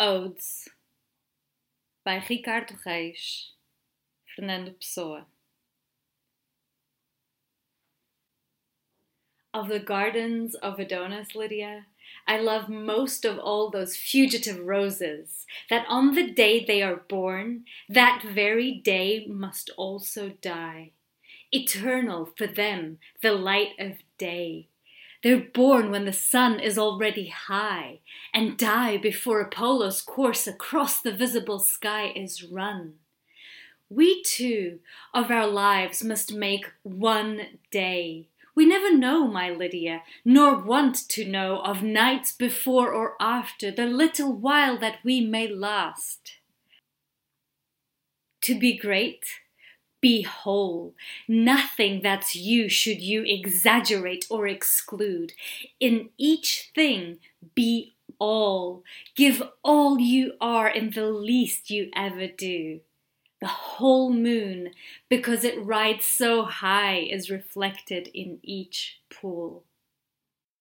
Odes by Ricardo Reis, Fernando Pessoa. Of the gardens of Adonis, Lydia, I love most of all those fugitive roses, that on the day they are born, that very day must also die. Eternal for them, the light of day, they're born when the sun is already high, and die before Apollo's course across the visible sky is run. We too of our lives must make one day. We never know, my Lydia, nor want to know of nights before or after the little while that we may last. To be great, be whole. Nothing that's you should you exaggerate or exclude. In each thing, be all. Give all you are in the least you ever do. The whole moon, because it rides so high, is reflected in each pool.